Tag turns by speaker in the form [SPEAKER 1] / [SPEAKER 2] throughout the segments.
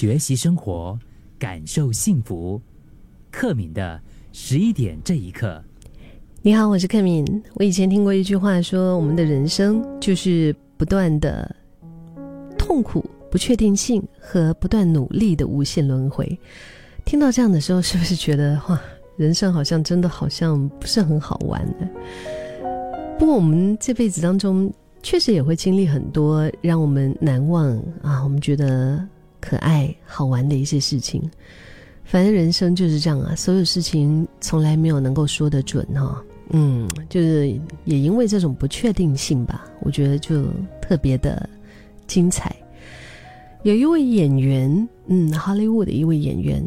[SPEAKER 1] 学习生活，感受幸福。克敏的十一点这一刻，
[SPEAKER 2] 你好，我是克敏。我以前听过一句话，说我们的人生就是不断的痛苦、不确定性和不断努力的无限轮回。听到这样的时候，是不是觉得哇，人生好像真的好像不是很好玩呢？不过我们这辈子当中，确实也会经历很多让我们难忘啊，我们觉得可爱、好玩的一些事情。反正人生就是这样啊，所有事情从来没有能够说得准哈。嗯，就是也因为这种不确定性吧，我觉得就特别的精彩。有一位演员，嗯，好莱坞的一位演员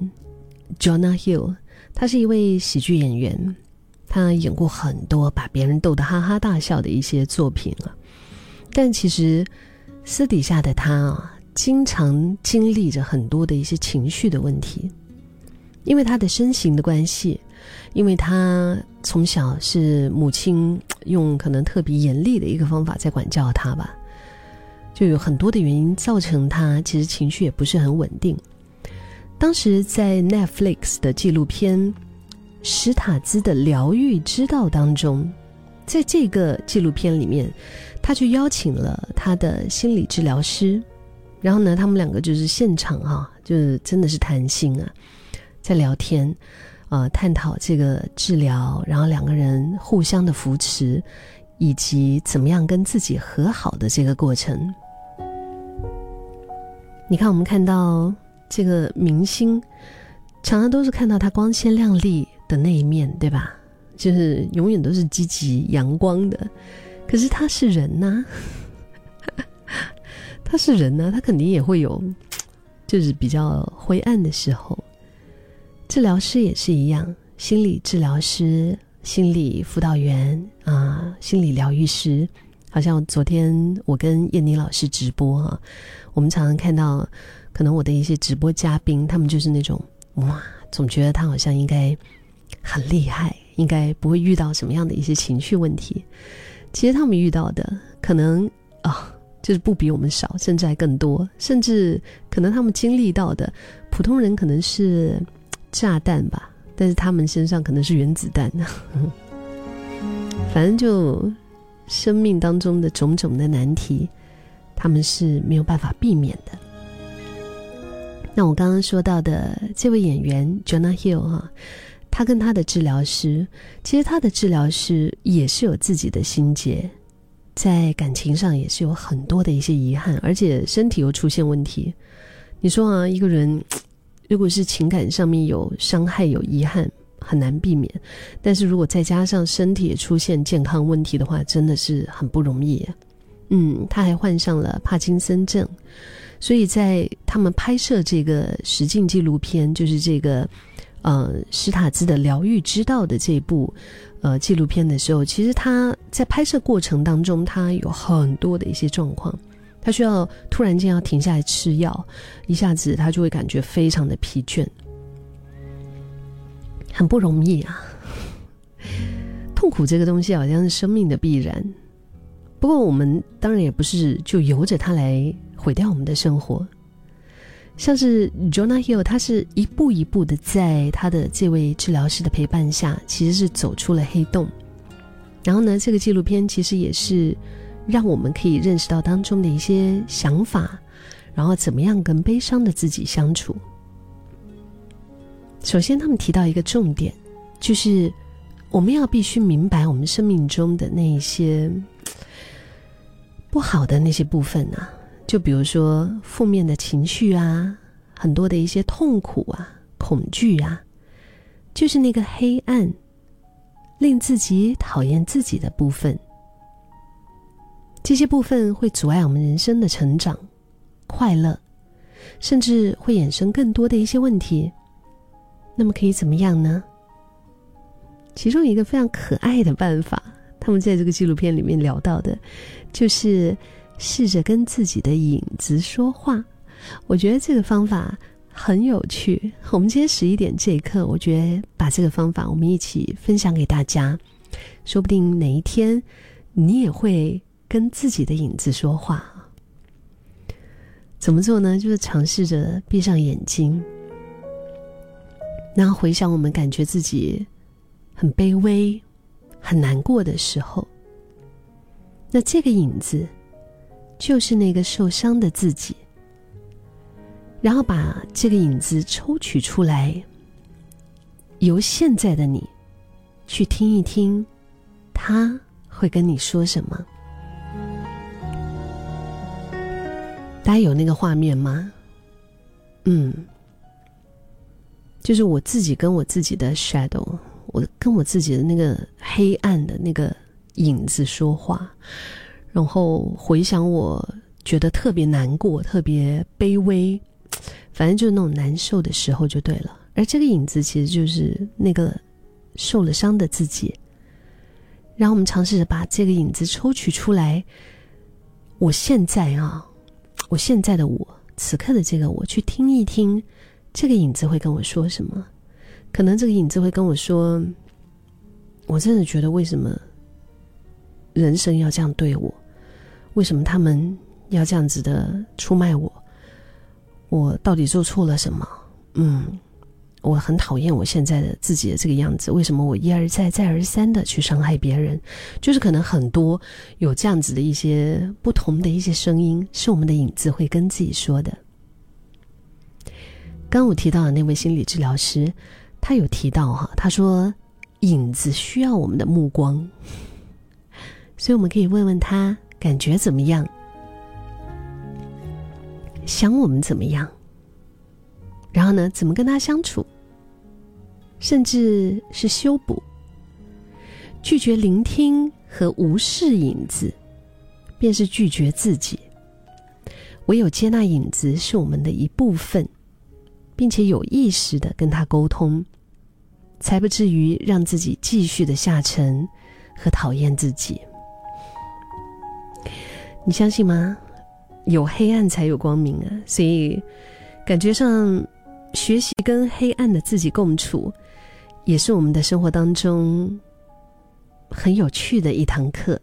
[SPEAKER 2] ，Jonah Hill，他是一位喜剧演员，他演过很多把别人逗得哈哈大笑的一些作品啊。但其实私底下的他啊，经常经历着很多的一些情绪的问题。因为他的身形的关系，因为他从小是母亲用可能特别严厉的一个方法在管教他吧，就有很多的原因造成他其实情绪也不是很稳定。当时在 Netflix 的纪录片《史塔兹的疗愈之道》当中，在这个纪录片里面，他就邀请了他的心理治疗师，然后呢，他们两个就是现场哈，就是真的是谈心啊。在聊天，呃，探讨这个治疗，然后两个人互相的扶持，以及怎么样跟自己和好的这个过程。你看，我们看到这个明星，常常都是看到他光鲜亮丽的那一面，对吧？就是永远都是积极阳光的。可是他是人呐，他是人呢，他肯定也会有，就是比较灰暗的时候。治疗师也是一样，心理治疗师、心理辅导员啊，心理疗愈师。好像昨天我跟燕妮老师直播哈，我们常常看到，可能我的一些直播嘉宾，他们就是那种哇，总觉得他好像应该很厉害，应该不会遇到什么样的一些情绪问题。其实他们遇到的可能啊，就是不比我们少，甚至还更多，甚至可能他们经历到的，普通人可能是。炸弹吧，但是他们身上可能是原子弹呢。反正就生命当中的种种的难题，他们是没有办法避免的。那我刚刚说到的这位演员 Jonah Hill 哈，他跟他的治疗师，其实他的治疗师也是有自己的心结，在感情上也是有很多的一些遗憾，而且身体又出现问题。你说啊，一个人。如果是情感上面有伤害、有遗憾，很难避免；但是如果再加上身体也出现健康问题的话，真的是很不容易。嗯，他还患上了帕金森症，所以在他们拍摄这个实境纪录片，就是这个呃史塔兹的疗愈之道的这部呃纪录片的时候，其实他在拍摄过程当中，他有很多的一些状况。他需要突然间要停下来吃药，一下子他就会感觉非常的疲倦，很不容易啊。痛苦这个东西好像是生命的必然，不过我们当然也不是就由着它来毁掉我们的生活。像是 Jonah Hill，他是一步一步的在他的这位治疗师的陪伴下，其实是走出了黑洞。然后呢，这个纪录片其实也是。让我们可以认识到当中的一些想法，然后怎么样跟悲伤的自己相处。首先，他们提到一个重点，就是我们要必须明白我们生命中的那一些不好的那些部分啊，就比如说负面的情绪啊，很多的一些痛苦啊、恐惧啊，就是那个黑暗，令自己讨厌自己的部分。这些部分会阻碍我们人生的成长、快乐，甚至会衍生更多的一些问题。那么可以怎么样呢？其中一个非常可爱的办法，他们在这个纪录片里面聊到的，就是试着跟自己的影子说话。我觉得这个方法很有趣。我们今天十一点这一刻，我觉得把这个方法我们一起分享给大家，说不定哪一天你也会。跟自己的影子说话。怎么做呢？就是尝试着闭上眼睛，然后回想我们感觉自己很卑微、很难过的时候，那这个影子就是那个受伤的自己。然后把这个影子抽取出来，由现在的你去听一听，他会跟你说什么。大家有那个画面吗？嗯，就是我自己跟我自己的 shadow，我跟我自己的那个黑暗的那个影子说话，然后回想我觉得特别难过、特别卑微，反正就是那种难受的时候就对了。而这个影子其实就是那个受了伤的自己。然后我们尝试着把这个影子抽取出来，我现在啊。我现在的我，此刻的这个我，去听一听，这个影子会跟我说什么？可能这个影子会跟我说：“我真的觉得，为什么人生要这样对我？为什么他们要这样子的出卖我？我到底做错了什么？”嗯。我很讨厌我现在的自己的这个样子，为什么我一而再、再而三的去伤害别人？就是可能很多有这样子的一些不同的一些声音，是我们的影子会跟自己说的。刚我提到的那位心理治疗师，他有提到哈，他说影子需要我们的目光，所以我们可以问问他感觉怎么样，想我们怎么样。然后呢？怎么跟他相处？甚至是修补。拒绝聆听和无视影子，便是拒绝自己。唯有接纳影子是我们的一部分，并且有意识的跟他沟通，才不至于让自己继续的下沉和讨厌自己。你相信吗？有黑暗才有光明啊！所以感觉上。学习跟黑暗的自己共处，也是我们的生活当中很有趣的一堂课。